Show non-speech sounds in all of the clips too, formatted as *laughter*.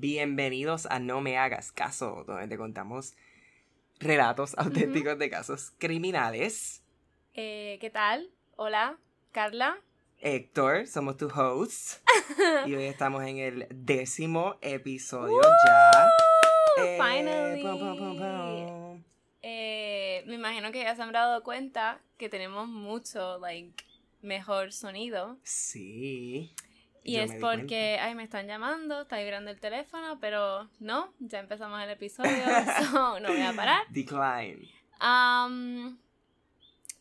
Bienvenidos a No Me Hagas Caso, donde te contamos relatos auténticos de casos criminales. Eh, ¿Qué tal? Hola, Carla. Héctor, somos tus hosts. *laughs* y hoy estamos en el décimo episodio ya. Eh, Finally. pum, pum, pum, pum. Eh, me imagino que ya se han dado cuenta que tenemos mucho, like, mejor sonido. Sí. Y yo es porque, ay, me están llamando, está vibrando el teléfono, pero no, ya empezamos el episodio, *laughs* so no voy a parar. Decline.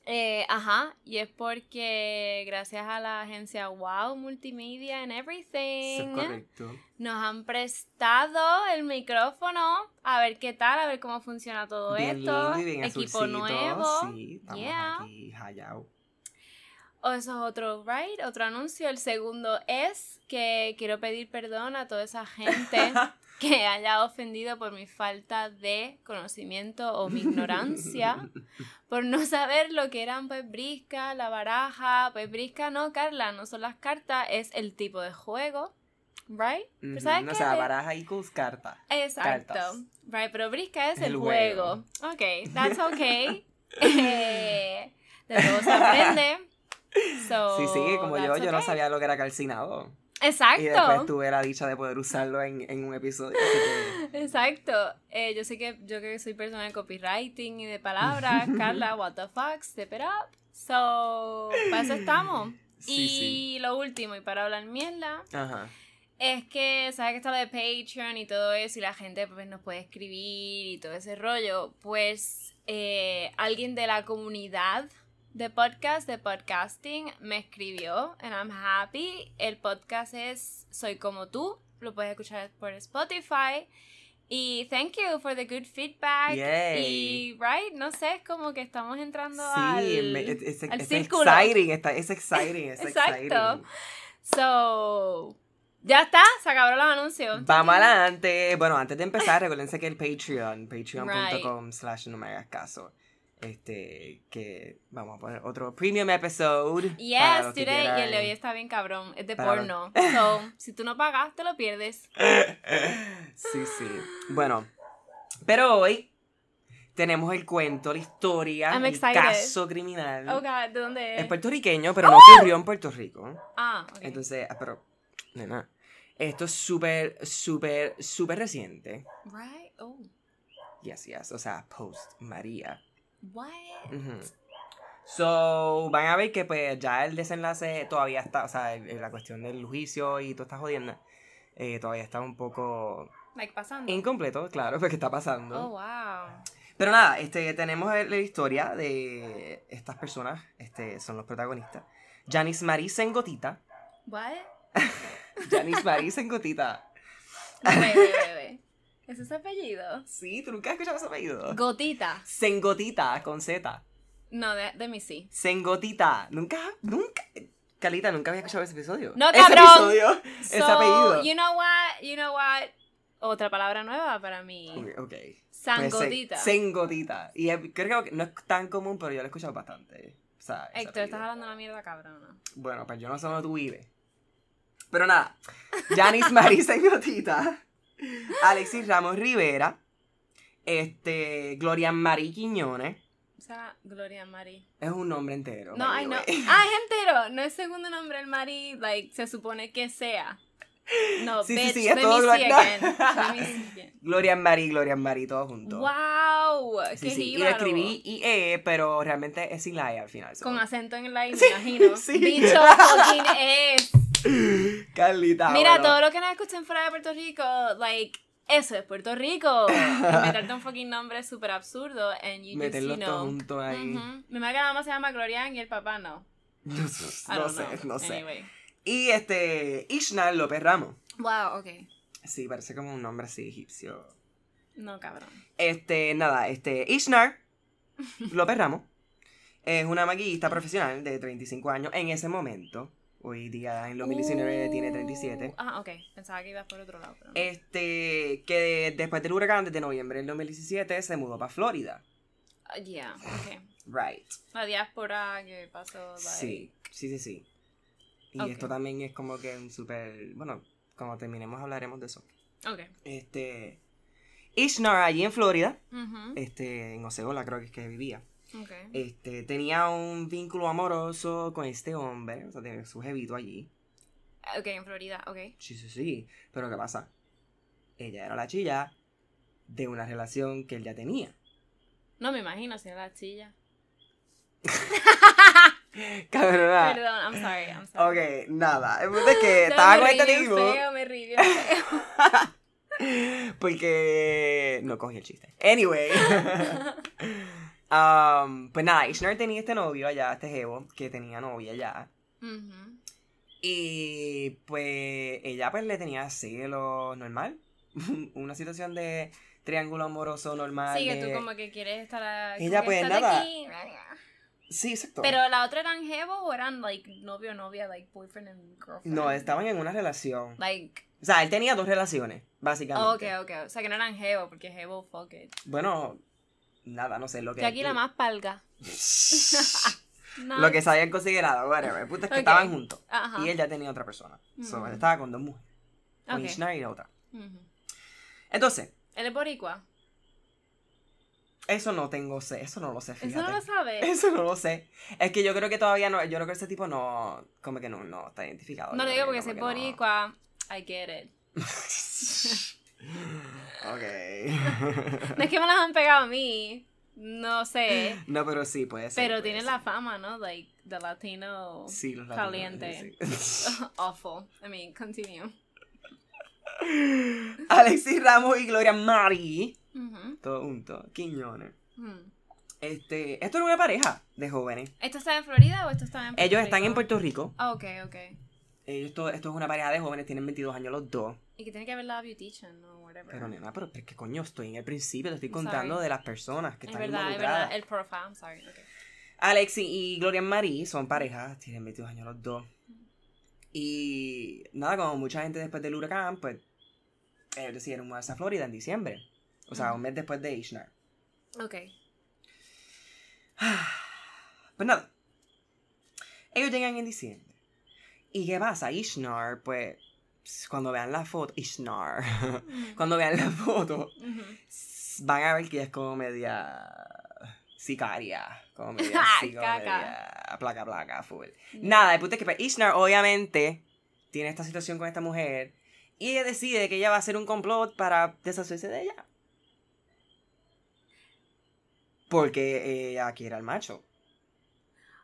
Eh, ajá, y es porque gracias a la agencia Wow Multimedia and Everything correcto. nos han prestado el micrófono a ver qué tal, a ver cómo funciona todo Bien esto. lindo y bien Equipo azulcito. nuevo. Sí, estamos Yeah. aquí hallados. O eso es otro, right? Otro anuncio. El segundo es que quiero pedir perdón a toda esa gente *laughs* que haya ofendido por mi falta de conocimiento o mi ignorancia, *laughs* por no saber lo que eran pues brisca, la baraja, pues brisca no, Carla, no son las cartas, es el tipo de juego, right? ¿sabes O qué? sea, baraja equals carta. Exacto, cartas. right, pero brisca es El el, juego. juego. Ok, that's *laughs* okay. Eh, de todo se aprende. So, sí, sí, como yo, yo no sabía lo que era calcinado. Exacto. Y después tuve la dicha de poder usarlo en, en un episodio. así que- Exacto. Eh, yo sé que yo que soy persona de copywriting y de palabras, *laughs* Carla, what the fuck, step it up. So, para eso estamos. Sí, y sí. lo último, y para hablar mierda, Ajá. es que, ¿sabes que está lo de Patreon y todo eso? Y la gente pues nos puede escribir y todo ese rollo. Pues eh, alguien de la comunidad de podcast, de podcasting, me escribió and I'm happy. El podcast es Soy como tú. Lo puedes escuchar por Spotify. Y thank you for the good feedback. Yay. Y, right, no sé, es como que estamos entrando Sí, al... me- es, es- al es círculo. exciting, está, es exciting, es *laughs* Exacto. exciting. So, ya está, se acabaron los anuncios. Vamos adelante. Bueno, antes de empezar, recuérdense que el Patreon, patreon.com slash no me hagas caso. Este, que vamos a poner otro premium episode. Yes, los today. Y el de hoy está bien cabrón. Es de Para porno. *laughs* So, si tú no pagas, te lo pierdes. *laughs* Sí, sí. Bueno, pero hoy tenemos el cuento, la historia, I'm el excited. caso criminal. Oh, God, ¿de dónde Es es? puertorriqueño, pero no ocurrió en Puerto Rico. Ah, ok. Entonces, ah, pero, nena, esto es súper, súper, súper reciente. Right? Oh. Yes, yes, o sea, post María. What? Ujú. So, van a ver que pues ya el desenlace todavía está, o sea, la cuestión del juicio y toda esta jodienda, eh, todavía está un poco Like pasando. incompleto, claro, *laughs* porque está pasando. Oh, wow. Pero nada, este, tenemos la historia de estas personas, este, son los protagonistas. Janice Marie Sengotita. What? *laughs* Janice Marie Sengotita. Wait, wait. ¿Ese es apellido? Sí, ¿tú nunca has escuchado ese apellido? Gotita. Sengotita, con Z. No, de, de mí sí. Sengotita. Nunca, nunca. Calita, nunca había escuchado ese episodio. No, ese cabrón. episodio, ese So, apellido. you know what? You know what? Otra palabra nueva para mí. Ok, ok. Pues, Sangotita. se- Sengotita. Y creo que no es tan común, pero yo lo he escuchado bastante. O sea, Héctor, estás hablando una mierda cabrona. Bueno, pues yo no sé dónde tú vives. Pero nada, Janice Marie *laughs* Sengotita, Alexis Ramos Rivera, este, Gloria Marie Quiñones, O sea, Gloria Mari. es un nombre entero. No, ay, no. Ah, es *laughs* entero. No es segundo nombre el Mari, like, se supone que sea. No, Sí, sí, bitch, sí, es let todo me see Gloria- again. Let me *laughs* see again. Gloria Marie, Gloria Marie, todos juntos. Wow, Sí, qué sí, y lo escribí IE, pero realmente es sin la E al final. so. Con acento en la I, me imagino. *laughs* sí. Bicho fucking es. *laughs* Carlita. Mira, bueno. todo lo que nos escuchen fuera de Puerto Rico, like, eso es Puerto Rico. Inventarte un fucking nombre súper absurdo and you just, Meterlos you know. juntos ahí. Mi mamá que la mamá se llama Glorian y el papá no. *laughs* No, sé, know. no sé. Anyway. Y este, Ishnar López Ramos. Wow, ok. Sí, parece como un nombre así egipcio. No, cabrón. Este, nada, este, Ishnar López Ramos es una maquillista profesional de 35 años en ese momento. Hoy día, en 2019, tiene 37. Uh, Ah, ok. Pensaba que ibas por otro lado. Pero no. Este, que después del huracán desde noviembre del 2017 se mudó para Florida. Ah, yeah, ok. Right. La diáspora que pasó. like, Sí, sí, sí, sí. Y esto también es como que un súper. Bueno, cuando terminemos hablaremos de eso. Ok. Este. Ishnar, allí en Florida, este, en Oceola creo que es que vivía. Ok. Este, tenía un vínculo amoroso con este hombre, o sea, tenía su jevito allí. Ok, en Florida, ok. Sí, sí, sí. Pero ¿qué pasa? Ella era la chilla de una relación que él ya tenía. No me imagino si era la chilla. *laughs* Cabrona. Perdón, I'm sorry, I'm sorry. Ok, nada. El punto es que No, *laughs* estaba con este tipo. feo, me reí bien feo. *laughs* Porque no cogí el chiste. Anyway. Um, pues nada, Ishnar tenía este novio allá, este jevo, que tenía novia allá. Ujú. Y pues ella pues le tenía celos normal. *laughs* Una situación de triángulo amoroso normal. Sí, que de- tú como que quieres estar a- Ella, como que pues, nada. aquí. Sí, exacto. Pero la otra eran jevos o eran like novio novia like boyfriend and girlfriend. No, estaban en una relación. like O sea, él tenía dos relaciones, oh, básicamente. ok, ok, o sea que no eran jevos porque jevo fuck it. Bueno, nada, no sé lo que. Aquí la más palga. *laughs* lo que se habían considerado, whatever. El punto es que estaban juntos. Ajá. Y él ya tenía otra persona. So, él estaba con dos mujeres. Con Ok. Ishnar y la otra. Entonces, Él es boricua. eso no tengo sé, eso no lo sé, fíjate. Eso no lo sabes. *laughs* Eso no lo sé. Es que yo creo que todavía no, yo creo que ese tipo no, como que no, no está identificado. No lo digo porque que soy que no. boricua. I get it. *laughs* ok. No es que me las han pegado a mí. No sé. no, pero sí, puede ser. Pero puede tiene ser. la fama, ¿no? Like, the Latino Sí, los latinos, caliente. sí. *laughs* *laughs* Awful. I mean, continue. Alexis Ramos y Gloria Mari. Ujú. Todo junto. Quiñones. Este, esto era una pareja de jóvenes. ¿Esto está en Florida o esto está en Puerto Ellos están en? Puerto Rico. Ah, ok, ok. Ellos, esto, esto es una pareja de jóvenes, tienen 22 años los dos. Y que tiene que ver la beautician o whatever. Pero nena, pero ¿qué coño? Estoy en el principio, te estoy I'm contando sorry. de las personas que es están verdad, es involucradas. verdad. El profile, I'm sorry. Okay. Alexi y Gloria Marie son parejas, tienen 22 años los dos. Y nada, como mucha gente después del huracán, pues ellos decidieron mudarse a Florida en diciembre. O sea, un mes después de Ishnar. Ok. Pues nada. Ellos llegan en diciembre. ¿Y qué pasa? Ishnar, pues, cuando vean la foto, Ishnar, *laughs* cuando vean la foto, van a ver que es como media sicaria, como *laughs* media así, como Caca. media placa, placa, full. Nada, el punto es que pues, Ishnar obviamente tiene esta situación con esta mujer y ella decide que ella va a hacer un complot para deshacerse de ella. Porque ella quiere al macho.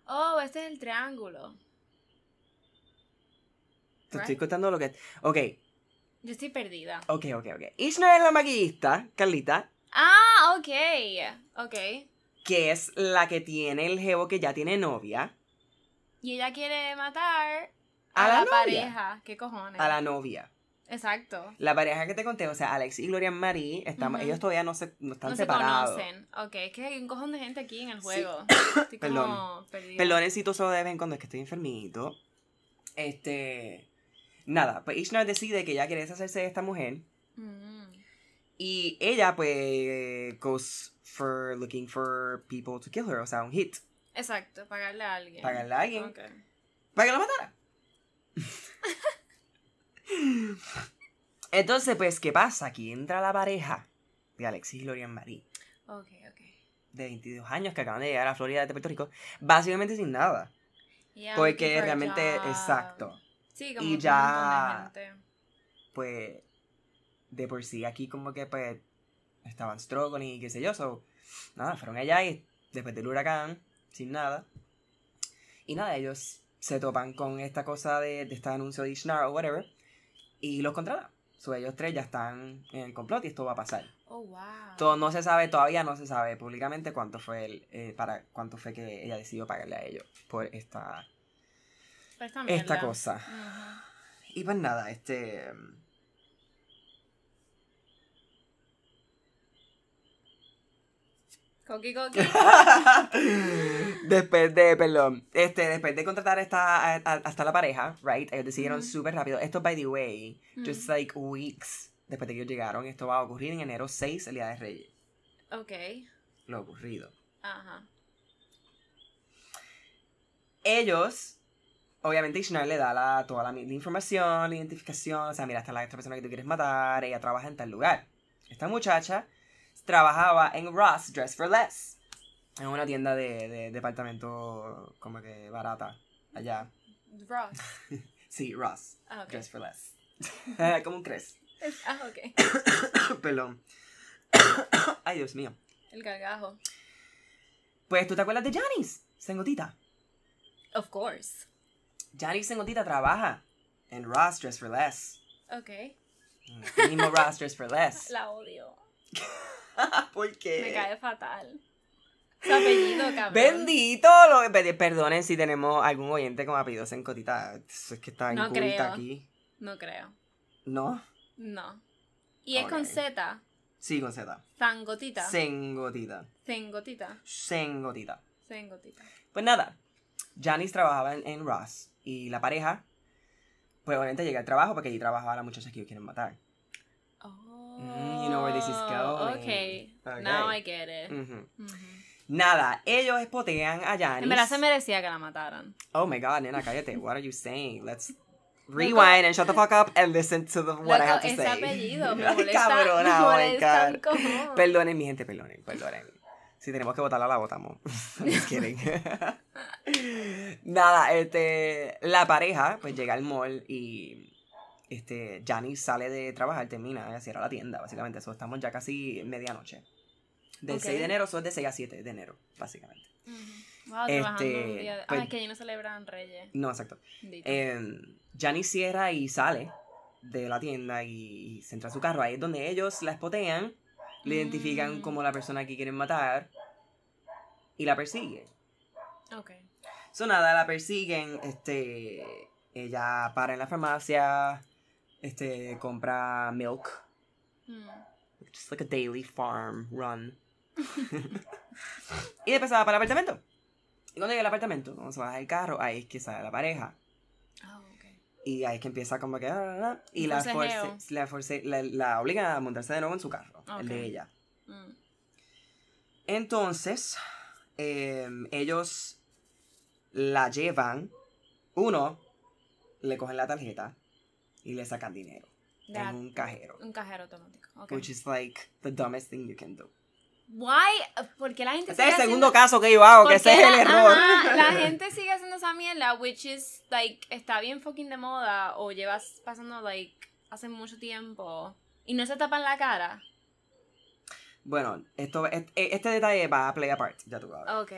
Oh, este es el triángulo. Te estoy contando lo que... Ok, Yo estoy perdida. ok, ok, ok. Ishnar es la maquillista, Carlita, Ah, ok. Ok. que es la que tiene el jevo que ya tiene novia, Y ella quiere matar A a, la pareja. ¿Qué cojones? a la novia. Exacto. La pareja que te conté, o sea, Alex y Gloria Marie, estamos, Ujú. ellos todavía no, se, no están no separados. se conocen. Ok, es que hay un cojón de gente aquí en el Sí. juego. *coughs* Estoy Perdón. como perdida. Perdonen si tú solo de vez en cuando es que estoy enfermito. Este. Nada, pues Ishnar decide que ella quiere deshacerse de esta mujer. Mm. Y ella, pues, goes for looking for people to kill her. O sea, un hit. Exacto, pagarle a alguien. Pagarle a alguien. Ok. Para que lo matara. *laughs* Entonces, pues, ¿qué pasa? Aquí entra la pareja de Alexis y Gloria Marie, Ok, ok. de 22 años, que acaban de llegar a Florida de Puerto Rico, básicamente sin nada. Yeah, Porque realmente, exacto. Sí, como Y ya- montón de gente. Pues, de por sí aquí como que, pues, estaban struggling y qué sé yo, so, nada, fueron allá y después del huracán, sin nada. Y nada, ellos se topan con esta cosa de, de este anuncio de Ishnar o whatever, y los contratan. So, ellos tres ya están en el complot y esto va a pasar. Oh, wow. Todo no se sabe, todavía no se sabe públicamente cuánto fue el, eh, para cuánto fue que ella decidió pagarle a ellos por esta, esta, esta cosa. Y pues nada, este. *laughs* Coqui, coqui. *laughs* después de, perdón, este, después de contratar esta, hasta la pareja, right, ellos decidieron Ujú. súper rápido. Esto, by the way, just like weeks después de que ellos llegaron, esto va a ocurrir en enero 6, el día de Reyes. Ok. Lo ocurrido. Ajá. Ellos, obviamente Ishmael le da la, toda la, la información, la identificación, o sea, mira, esta es la esta persona que tú quieres matar, ella trabaja en tal lugar. Esta muchacha trabajaba en Ross Dress for Less, en una tienda de, de departamento como que barata, allá. Ross. *laughs* Sí, Ross, Ah, ok. Dress for Less. *laughs* como un cres. Es- Ah, ok. *coughs* Perdón. *coughs* Ay, Dios mío. El gargajo. Pues, ¿tú te acuerdas de Janice? Sengotita. Of course. Janice Sengotita trabaja en Ross Dress for Less. Ok. El mismo *laughs* Ross Dress for Less. La odio. *laughs* ¿Por qué? Me cae fatal. Su apellido, cabrón. Bendito. Lo... Perdonen si tenemos algún oyente con apellido Sencotita. Eso Es que está No creo. aquí. No creo. ¿No? No. Y es con. Z. Sí, con Z. Zangotita. Sengotita. Zengotita. Sengotita. Zengotita. Pues nada, Janice trabajaba en, en Ross y la pareja, pues obviamente llega al trabajo porque allí trabajaba la muchacha que ellos quieren matar. Oh. Mm, you know where this is going. Okay. Okay. Now I get it. Nada, ellos espotean a Janice. En verdad se merecía que la mataran. Oh my god, nena, cállate. What are you saying? Let's *laughs* rewind and shut the fuck up and listen to the, what I Loco, have to ese say. apellido me *laughs* molesta. cabrona, me oh my molesta God. Perdonen, mi gente, perdonen, perdonen. Si tenemos que votarla, la votamos. *laughs* Kidding. *laughs* Nada, este, la pareja, pues llega al mall y este, Janice sale de trabajar, termina, cierra la tienda, básicamente. Eso estamos ya casi medianoche. Del Ok. 6 de enero, eso es de 6 a 7 de enero, básicamente. Wow, trabajando Este, un día. de- pues- Ah, es que allí no celebran Reyes. No, exacto. Eh, Janice cierra y sale de la tienda y, y se entra a su carro. Ahí es donde ellos la espotean, le identifican Mm. como la persona que quieren matar y la persiguen. ok. So nada, la persiguen, este, ella para en la farmacia, este, compra milk, Mm. just like a daily farm run. *laughs* *laughs* y después se va para el apartamento. Y cuando llega al apartamento, cuando se baja del carro, ahí es que sale la pareja. Y ahí es que empieza como que... ah, ah, ah, y la, force, la, force- la, la obliga a montarse de nuevo en su carro, el de ella. Mm. Entonces, em, ellos la llevan. Uno, le cogen la tarjeta y le sacan dinero Ya, en un cajero. Un cajero automático. ok. Which is like the dumbest thing you can do. Why? ¿Por qué la gente Este es el sigue segundo haciendo- caso que yo hago, que ¿Por ese es el error. ajá, *laughs* la gente sigue haciendo esa mierda, which is, like, está bien fucking de moda, o llevas pasando, like, hace mucho tiempo, y no se tapan la cara. Bueno, esto, este, este detalle va a play apart, ya tú sabes. Ok.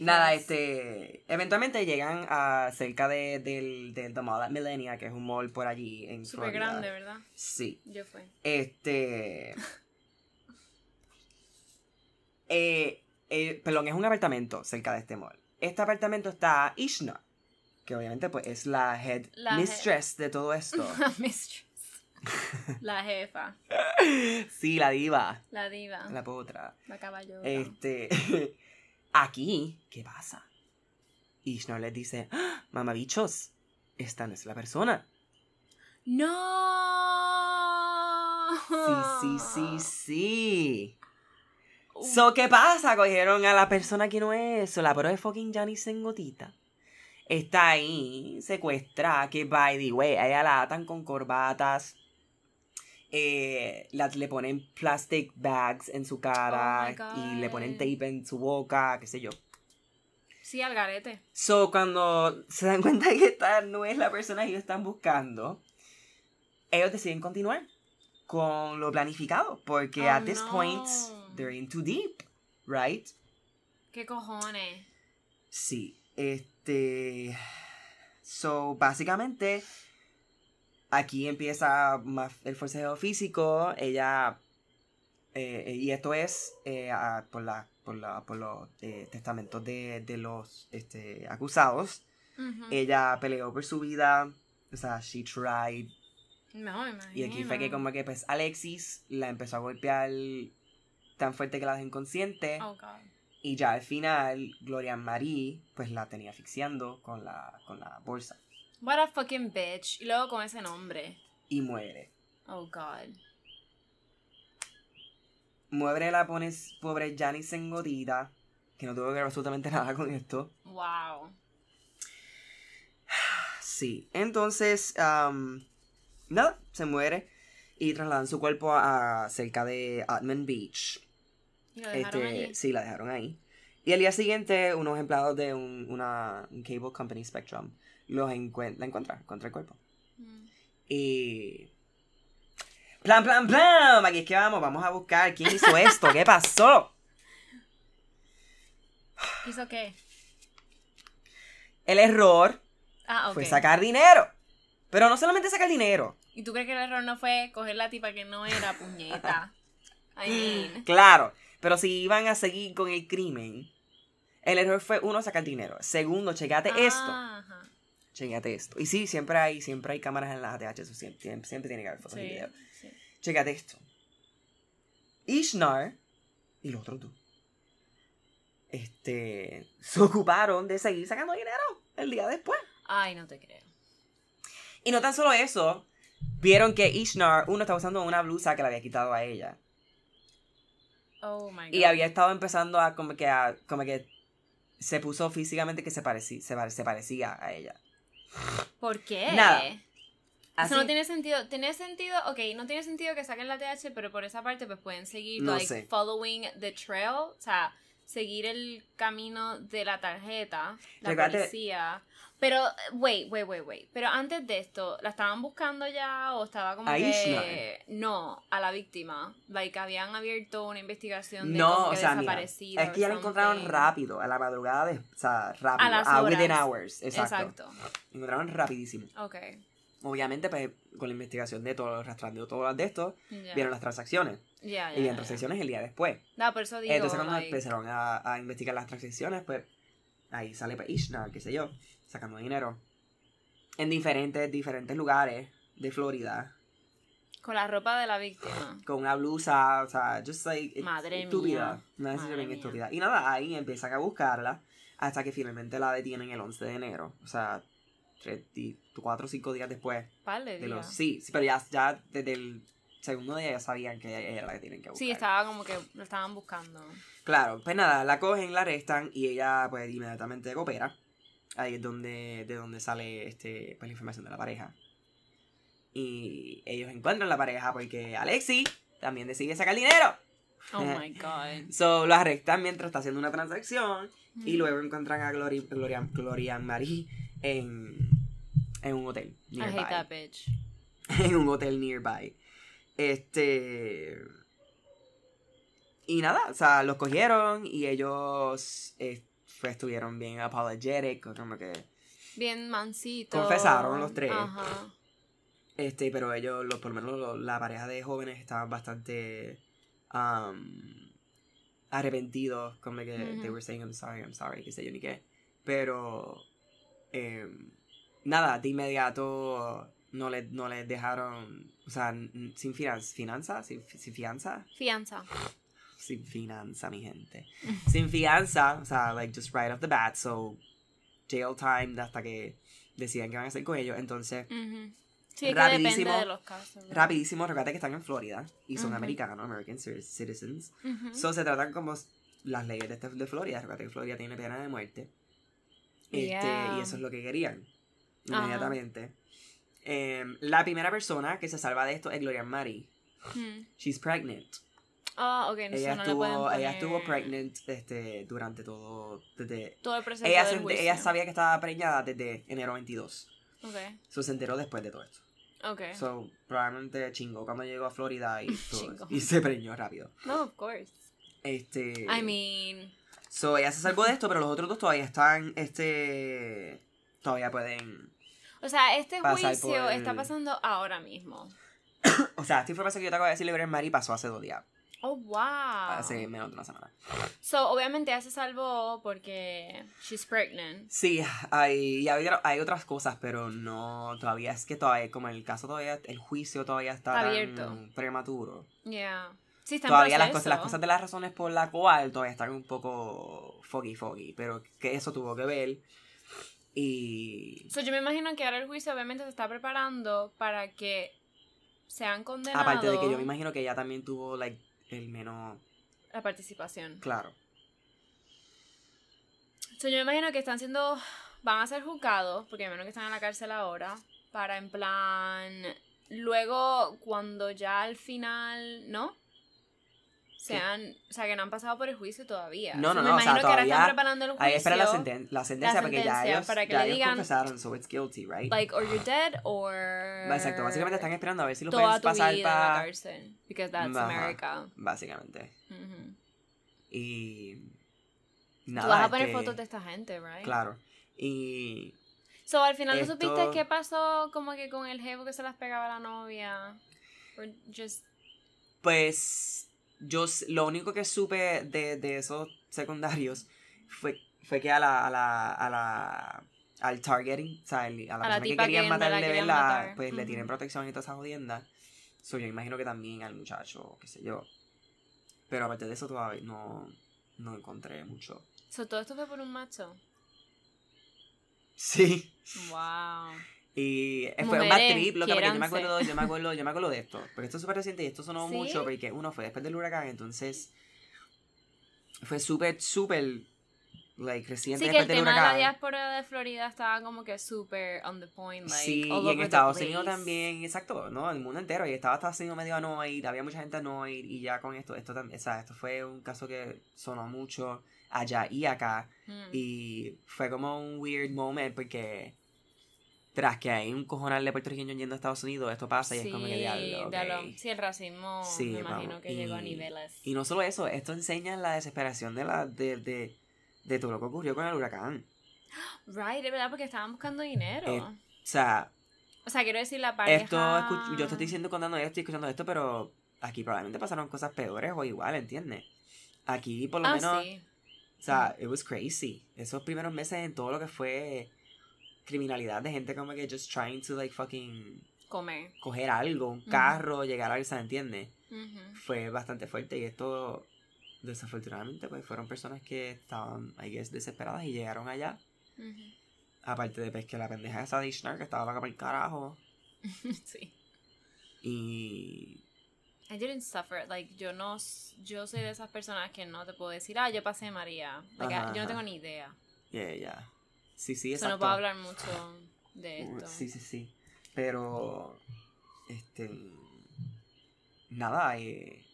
Nada, este. Eventualmente llegan a cerca de, del, del The Mall at Millennia, que es un mall por allí en Súper grande, ¿verdad? Sí. Yo fui. Este. *laughs* eh, eh, perdón, es un apartamento cerca de este mall. Este apartamento está Ishna, que obviamente pues es la head La mistress de todo esto. *laughs* La mistress. *laughs* La jefa. sí, la diva, La diva. la potra. La caballota. Este. *laughs* Aquí, ¿qué pasa? Ishna les dice: ¡Ah, Mamabichos, esta no es la persona. ¡No! Sí, sí, sí, sí. So, ¿qué pasa? Cogieron a la persona que no es. So, la pro de fucking Janice en gotita. Está ahí, secuestrada, que by the way, a ella la atan con corbatas. Eh, la- le ponen plastic bags en su cara Oh y le ponen tape en su boca, qué sé yo. Sí, al garete. So, cuando se dan *laughs* cuenta que esta no es la persona que ellos están buscando, ellos deciden continuar con lo planificado. Porque Oh, at this no. point, they're in too deep, right? ¿Qué cojones? Sí, este. So, básicamente, aquí empieza más el forcejeo físico. Ella. eh, y esto es eh, a- por, la, por, la, por los eh, testamentos de, de los este, acusados. Ella peleó por su vida. O sea, she tried. No, imagino. Y aquí fue que, como que, pues, Alexis la empezó a golpear tan fuerte que la dejó inconsciente. Oh, God. Y ya al final, Gloria Marie, pues la tenía asfixiando con la, con la bolsa. What a fucking bitch. Y luego con ese nombre. Y muere. Oh, God. Muere la pones, pobre Janice en gotita, que no tuvo que ver absolutamente *laughs* nada con esto. Wow. Sí, entonces, am, nada, se muere y trasladan su cuerpo a, cerca de Atman Beach. Y lo dejaron Este, sí, la dejaron ahí. Y al día siguiente, unos empleados de un, una un cable company Spectrum los encuen- la encuentran, encuentra el cuerpo. Mm. Y. ¡Plan, plan, plan! Aquí es que vamos, vamos a buscar quién hizo esto, qué pasó. ¿Hizo qué? El error Ah, fue sacar dinero. Pero no solamente sacar dinero. ¿Y tú crees que el error no fue coger la tipa que no era puñeta? I mean. Claro, pero si iban a seguir con el crimen, el error fue uno, sacar dinero. Segundo, checate esto. Ajá. Checate esto. Y sí, siempre hay, siempre hay cámaras en las ATH, eso siempre, siempre, siempre tiene que haber fotos y videos. sí. Checate esto. Ishnar y los otros dos. Este. Se *laughs* ocuparon de seguir sacando dinero el día después. Ay, no te creo. Y no tan solo eso, vieron que Ishnar, uno estaba usando una blusa que le había quitado a ella. Oh my god. Y había estado empezando a como que a, como que se puso físicamente que se parecía, se, se parecía a ella. ¿Por qué? Nada. Eso no tiene sentido. Tiene sentido, ok, no tiene sentido que saquen la TH, pero por esa parte pues pueden seguir No like sé. following the trail, o sea, seguir el camino de la tarjeta, la Recuérdate- policía. Pero, wait, wait, wait, wait. Pero antes de esto, ¿la estaban buscando ya o estaba como A que... No, a la víctima. Like, habían abierto una investigación de No, o sea, mira, desaparecida. es que ya la encontraron rápido, a la madrugada, de, o sea, rápido, A las ah, within horas. hours, exacto. Exacto. Encontraron rapidísimo. Ok. Obviamente, pues, con la investigación de todos, rastrando todas de esto, vieron las transacciones. Y vieron transacciones el día después. No, por eso digo, Entonces, cuando like, empezaron a, a investigar las transacciones, pues, ahí sale pues, Ishnar, qué sé yo, sacando dinero. En diferentes, diferentes lugares de Florida. con la ropa de la víctima. Con una blusa, o sea, just like, Madre estúpida. mía. Una decisión bien estúpida. Y nada, ahí empiezan a buscarla hasta que finalmente la detienen el 11 de enero. O sea, tres, cuatro o cinco días después Par de de los... días. Sí, sí, pero ya, ya desde el segundo día ya sabían que ella era la que tienen que buscar. Sí, estaba como que lo estaban buscando. Claro, pues nada, la cogen, la arrestan y ella pues inmediatamente coopera. Ahí es donde, de donde sale este, pues, la información de la pareja. Y ellos encuentran la pareja porque Alexi también decide sacar dinero. Oh *laughs* my god. So, lo arrestan mientras está haciendo una transacción y Mm. luego encuentran a Gloria, Gloria, Gloria Marie en, en un hotel. I hate nearby. that bitch. *laughs* en un hotel nearby. Este. Y nada, o sea, los cogieron y ellos eh, pues, estuvieron bien apologetic, como que. Bien mansito. Confesaron los tres. Ajá. Este, pero ellos, los, por lo menos lo- la pareja de jóvenes estaban bastante. um, arrepentidos, como que Ujú. they were saying I'm sorry, I'm sorry, qué sé yo ni qué. Pero. em, nada, de inmediato no les no les dejaron. O sea, sin finanzas, finanza, sin, sin fianza, Fianza. Sin finanza, mi gente. Sin fianza, o sea, like just right off the bat, so jail time hasta que decidan qué van a hacer con ellos. Entonces. Sí, que Rapidísimo. de los casos. ¿verdad? rapidísimo, recuerda que están en Florida y son americanos, American ci- citizens. Ujú. So se tratan como las leyes de, este- de Florida. Recuerda que Florida tiene pena de muerte. Este, Yeah. Y eso es lo que querían. Inmediatamente. Em, la primera persona que se salva de esto es Gloria Marie. Ujú. She's pregnant. Ah, ok, no, ella, no estuvo, ella poner estuvo pregnant este, durante todo. Desde, Todo el proceso ella, del se- ella sabía que estaba preñada desde enero 22. Ok, So se enteró después de todo esto. ok. So probablemente chingó cuando llegó a Florida y, *laughs* todo y se preñó rápido. no, of course. Este. I mean, So ella se salvó de esto, pero los otros dos todavía están. Este. Todavía pueden. o sea, este juicio por- está pasando ahora mismo. *coughs* O sea, esta información que yo te acabo de decir, Gloria Mari pasó hace dos días. Oh, wow. Hace menos de una semana. So, obviamente ella se salvó porque she's pregnant. Sí, hay, y hay, hay otras cosas, pero no. Todavía es que todavía, como el caso todavía, el juicio todavía está, Está abierto. prematuro. Yeah. Sí, está en Todavía las cosas, las cosas de las razones por la cual todavía están un poco foggy foggy, pero que eso tuvo que ver. Y So, yo me imagino que ahora el juicio obviamente se está preparando para que sean condenados aparte de que yo me imagino que ella también tuvo like el menos la participación. claro. So, yo me imagino que están siendo van a ser juzgados, porque menos que están en la cárcel ahora, para en plan, luego cuando ya al final, ¿no? Sean, o sea, que no han pasado por el juicio todavía. No, no, no, o sea, que ahora están todavía preparando el juicio. Ahí espera la, senten- la sentencia porque ya sentencia, ellos, para que ya le ellos digan, confesaron, so it's guilty, right? Like, or you're dead, or... Exacto, básicamente están esperando a ver si lo pueden pasar en la para... cárcel. Because that's Ajá. America. Básicamente. Ujú. Y... Tú Nada, vas a poner este, fotos de esta gente, right? Claro. Y... So, al final, ¿no Esto- supiste qué pasó como que con el jevo que se las pegaba la novia? Or just... Pues yo lo único que supe de, de esos secundarios fue, fue que a la, a la, a la al targeting, o sea, a la A la que querían que matar de verdad, pues le tienen protección y toda esa jodienda. So, yo imagino que también al muchacho, qué sé yo. Pero aparte de eso todavía no, no encontré mucho. So, todo esto fue por un macho. Sí. Wow. Y eh, fue un bad trip, lo que porque yo me acuerdo, yo me *laughs* acuerdo, yo me acuerdo de esto. Porque esto es súper reciente y esto sonó ¿Sí? mucho porque uno fue después del huracán, entonces fue súper, súper like reciente Sí, que el tema de la huracán. diáspora de Florida estaba como que super on the point, like, sí, all y en Estados. Unidos también, exacto, ¿no? El mundo entero. Y estaba Estados Unidos medio annoyed, había mucha gente annoyed, y ya con esto, esto también, o sea, esto fue un caso que sonó mucho allá y acá. Mm. Y fue como un weird moment porque tras que hay un cojonal de puertorriqueños yendo a Estados Unidos, esto pasa y es como que diablo. ok. diablo. Sí, el racismo Sí, me imagino vamos, que llegó a y- niveles. Y no solo eso, esto enseña la desesperación de la de, de, de todo lo que ocurrió con el huracán. Right, es verdad, porque estaban buscando dinero. Eh, O sea, o sea, quiero decir, la pareja... esto yo te estoy diciendo contando esto y escuchando esto, pero aquí probablemente pasaron cosas peores o igual, ¿entiendes? Aquí por lo Ah, menos, sí. o sea, it was crazy. Esos primeros meses en todo lo que fue criminalidad de gente como que just trying to like fucking Comer. coger algo, un carro, llegar a algo, ¿entiendes? Ujú. Fue bastante fuerte y esto, desafortunadamente, pues fueron personas que estaban, I guess, desesperadas y llegaron allá. Aparte de pues, que la pendeja esa de Ishnar, que estaba loca por el carajo. *laughs* sí. Y. I didn't suffer. Like, yo no... Yo soy de esas personas que no te puedo decir, ah, yo pasé María. Like, Ajá, yo no tengo ni idea. Yeah, yeah. Sí, sí, exacto. no puedo hablar mucho de esto. Sí, sí, sí. Pero. Este. Nada, eh,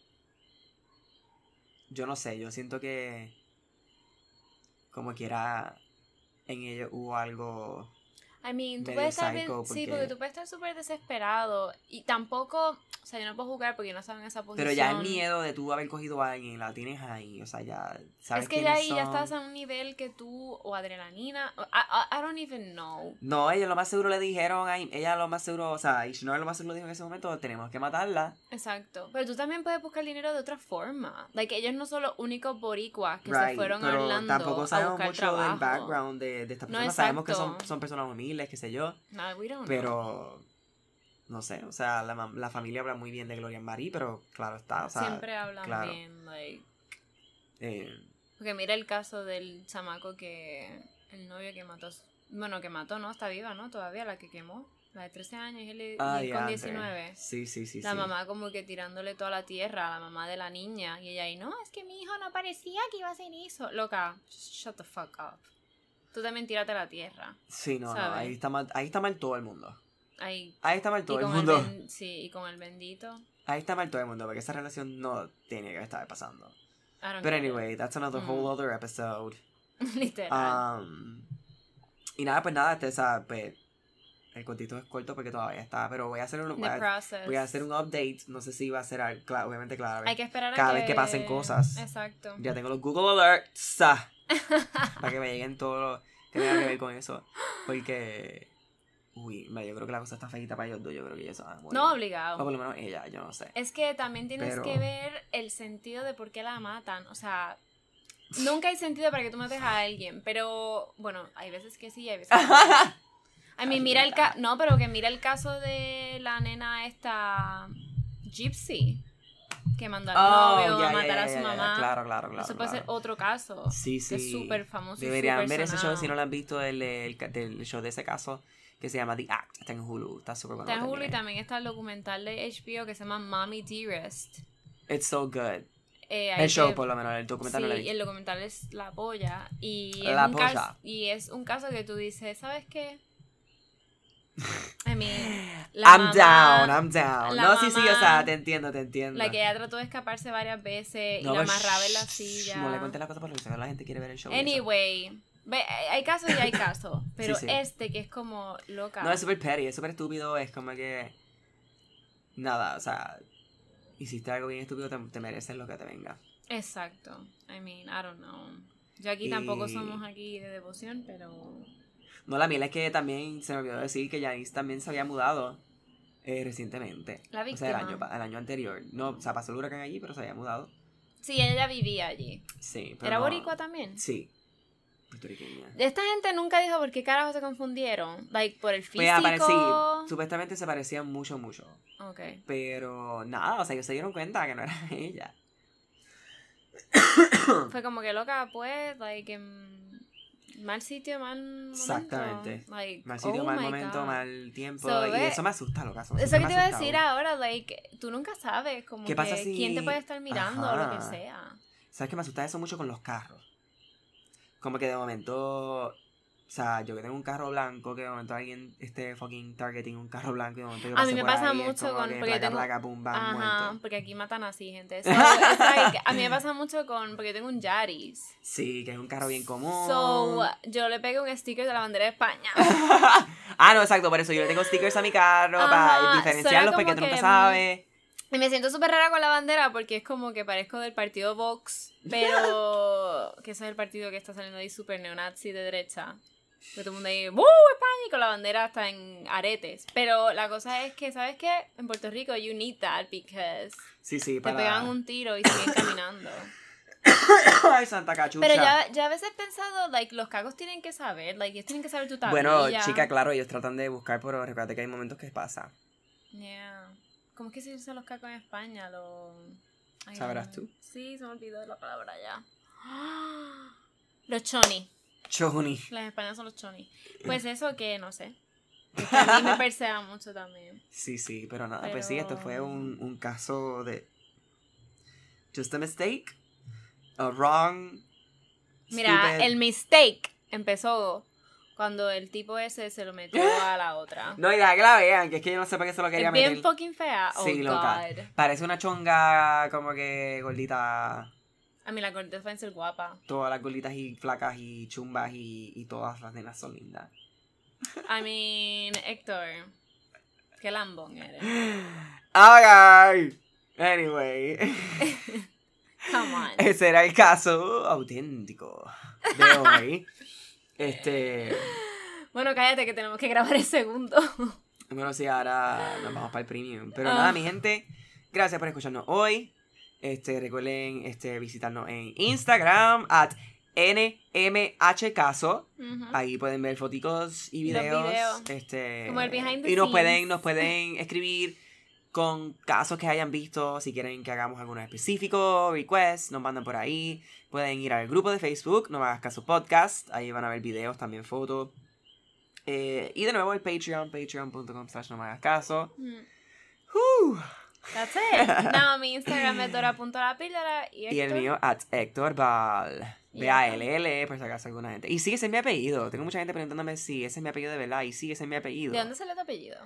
Yo no sé, yo siento que. Como quiera. En ello hubo algo. I mean, tú puedes estar bien, psycho, sí, porque- porque tú puedes estar súper desesperado y tampoco, o sea, yo no puedo jugar porque yo no estaba en esa posición. Pero ya el miedo de tú haber cogido a alguien, la tienes ahí, o sea, ya sabes Es que ya ahí ya son. estás a un nivel que tú, o adrenalina, I, I, I don't even know. No, ella lo más seguro le dijeron a ella lo más seguro, o sea, Ishnoel lo más seguro dijo en ese momento, tenemos que matarla. Exacto. Pero tú también puedes buscar dinero de otra forma. Like, ellos no son los únicos boricuas que se Right, fueron a pero Orlando tampoco a sabemos buscar mucho trabajo. del background de, de estas No, personas. sabemos que son, son personas humildes, qué sé yo, No, we don't know. pero no sé, o sea, la, la familia habla muy bien de Gloria Marie, pero claro está, o sea, Siempre hablan claro. bien, like... eh, Porque mira el caso del chamaco que... El novio que mató... Bueno, que mató, ¿no? Está viva, ¿no? Todavía la que quemó. La de 13 años y él, y ah, él con diantre. 19. Sí, sí, sí, La sí. mamá como que tirándole toda la tierra a la mamá de la niña. Y ella ahí, no, es que mi hijo no parecía que iba a hacer eso. Loca, shut the fuck up. Tú también tírate a la tierra. Sí, no, no, ahí está mal, ahí está mal todo el mundo. Ahí. Ahí está mal todo el mundo. el ben- sí, y con el bendito. Ahí está mal todo el mundo, porque esa relación no tiene que estar pasando. It. anyway, that's another Mm. whole other episode. *laughs* Literal. Um, y nada, pues nada, este, o sea, pues, el cortito es corto porque todavía está, pero voy a hacer un, voy a, voy a hacer un update, no sé si va a ser, al- cla- obviamente claro, Hay que esperar a cada que... vez que pasen cosas. Exacto. ya tengo los Google Alerts, ah, *laughs* para que me lleguen todo lo que tenga que ver con eso, porque, uy, yo creo que la cosa está feita para ellos dos, yo creo que ellos a morir. No o obligado. por lo menos ella, yo no sé. Es que también tienes Pero- que ver el sentido de por qué la matan. O sea, nunca hay sentido para que tú mates a alguien. Pero, bueno, hay veces que sí, hay veces que no. *laughs* I mean, mira el ca No, pero que mira el caso de la nena esta Gypsy. Que mandó al Oh, novio a matar a su mamá. Claro, claro, claro. Eso puede ser otro caso. Sí, sí. Que es súper famoso y Deberían ver ese show si no lo han visto del, del show de ese caso que se llama The Act. Está en Hulu. Está súper bueno. Está en Hulu y también. está el documental de HBO que se llama Mommy Dearest. It's so good. eh, El show, que- por lo menos, el documental no Sí, visto. el documental es la polla. Y es, La un polla. y es un caso que tú dices, ¿sabes qué? La I'm mamá- down, I'm down. No, sí, sí, o sea, te entiendo, te entiendo. La que ella trató de escaparse varias veces No, y la pues, amarraba en la silla. No le conté la cosa por que la gente quiere ver el show. Anyway, ve, hay casos y hay *laughs* casos. Pero sí. este que es como loca. No, es súper petty, es súper estúpido, es como que... Nada, o sea... Hiciste algo bien estúpido, te, te mereces lo que te venga. Exacto. I mean, I don't know. Yo aquí Y- tampoco somos aquí de devoción, pero. No, la miel es que también se me olvidó decir que Janice también se había mudado eh, recientemente. La O sea, el víctima. año, el año anterior. No, o sea, pasó el huracán allí, pero se había mudado. Sí, ella vivía allí. Sí, pero ¿Era no- boricua también? Sí. Puertorriqueña. Esta gente nunca dijo por qué carajo se confundieron. Like, por el físico. Pues aparecí. Supuestamente se parecían mucho, mucho. Ok. Pero nada, o sea, ellos se dieron cuenta que no era *laughs* ella. Fue como que loca, pues, like, en mal sitio, mal momento. Exactamente. Like, Mal sitio, oh mal momento, God. mal tiempo. So, y ve- eso me asusta, loca. Eso, Eso que te iba a decir ahora, like, tú nunca sabes, como ¿Qué pasa que si- quién te puede estar mirando o lo que sea. ¿Sabes qué me asusta eso mucho con los carros? Como que de momento. O sea, yo que tengo un carro blanco, que de momento alguien esté fucking targeting un carro blanco y de momento yo A mí me pasa ahí, mucho con- que porque placa, tengo- placa, pum, bam, Ajá, muerto. porque aquí matan así, gente. So, like, *laughs* a mí me pasa mucho con, porque yo tengo un Yaris. Sí, que es un carro bien común. So, yo le pego un sticker de la bandera de España. *laughs* ah, no, exacto, por eso yo le tengo stickers a mi carro Ajá, para diferenciarlos porque tú nunca sabes. Y me siento súper rara con la bandera porque es como que parezco del partido Vox, pero *laughs* que ese es el partido que está saliendo ahí súper neonazi de derecha. Que todo el mundo ahí, ¡Woo! España! Y con la bandera está en aretes. Pero la cosa es que, ¿sabes qué? En Puerto Rico, you need that because Sí, sí, te para. pegan un tiro y siguen *coughs* caminando. Ay, Santa Cachucha. Pero ya, ya a veces he pensado, like, los cagos tienen que saber, like, ellos tienen que saber tu tablilla. Bueno, chica, claro, ellos tratan de buscar, pero recuerda que hay momentos que pasa. Yeah. ¿Cómo es que se dicen los cacos en España? Los... Ay, ¿Sabrás no. tú? Sí, se me olvidó la palabra ya. *gasps* Los choni. Choni. Las españolas son los choni. Pues eso que no sé. Que a mí me persea mucho también. Sí, sí, pero nada, pues sí, esto fue Pero- un, un caso de. Just a mistake. A wrong. Mira, stupid- el mistake empezó cuando el tipo ese se lo metió *gasps* a la otra. No, y deja que la vean, que es que yo no sé para qué se lo quería es bien meter. fucking fea. Oh, Sí, loca. God. Parece una chonga como que gordita. A mí la gordita pueden ser guapa. Todas las gorditas y flacas y chumbas y, y todas las nenas son lindas. I mean, Héctor. Qué lambón eres. *laughs* Okay. Anyway. *laughs* Come on. Ese era el caso auténtico de hoy. *laughs* Este. Bueno, cállate que tenemos que grabar el segundo. Bueno, sí, ahora nos vamos para el premium. Pero Ah. nada, mi gente, gracias por escucharnos hoy. Este, recuerden este, visitarnos en Instagram at nmhcaso. Ahí pueden ver foticos y videos. videos. Este, Como el behind the y nos scenes. pueden, nos pueden *laughs* escribir con casos que hayan visto. Si quieren que hagamos alguno específico, request, nos mandan por ahí. Pueden ir al grupo de Facebook, No Me Hagas Caso Podcast. Ahí van a ver videos, también fotos. Eh, y de nuevo el Patreon, patreon.com slash no me hagas caso. Mm, Uh. That's it. No, *laughs* mi Instagram es dora.lapíldora y, Y el mío, at Héctor Val. B-A-L-L, por si acaso alguna gente. Y sí, ese es mi apellido. Tengo mucha gente preguntándome si ese es mi apellido de verdad. Y sí, ese es mi apellido. ¿De dónde sale tu apellido?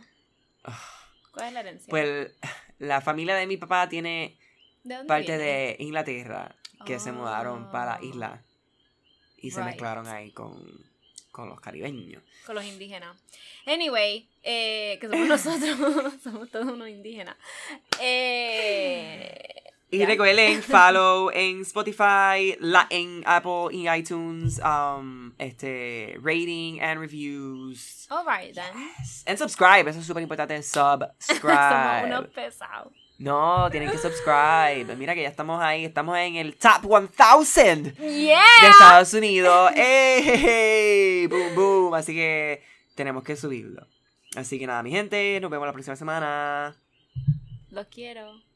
¿Cuál es la herencia? Pues la familia de mi papá tiene ¿De dónde parte viene? de Inglaterra que se mudaron para la Oh. isla. Y se mezclaron ahí con, con los caribeños. Con los indígenas. Anyway, eh, que somos *laughs* nosotros, *laughs* somos todos unos indígenas. Eh, Y ya. recuerden, *laughs* follow en Spotify, la, en Apple y iTunes, um, este, rating and reviews. Alright then. And subscribe, eso es súper importante, Somos subscribe. unos pesados. No, tienen que subscribe. Mira que ya estamos ahí, estamos en el top 1000 ¡Yeah! de Estados Unidos. *laughs* ¡Ey! ¡Boom, boom! Así que tenemos que subirlo. Así que nada, mi gente, nos vemos la próxima semana. Los quiero.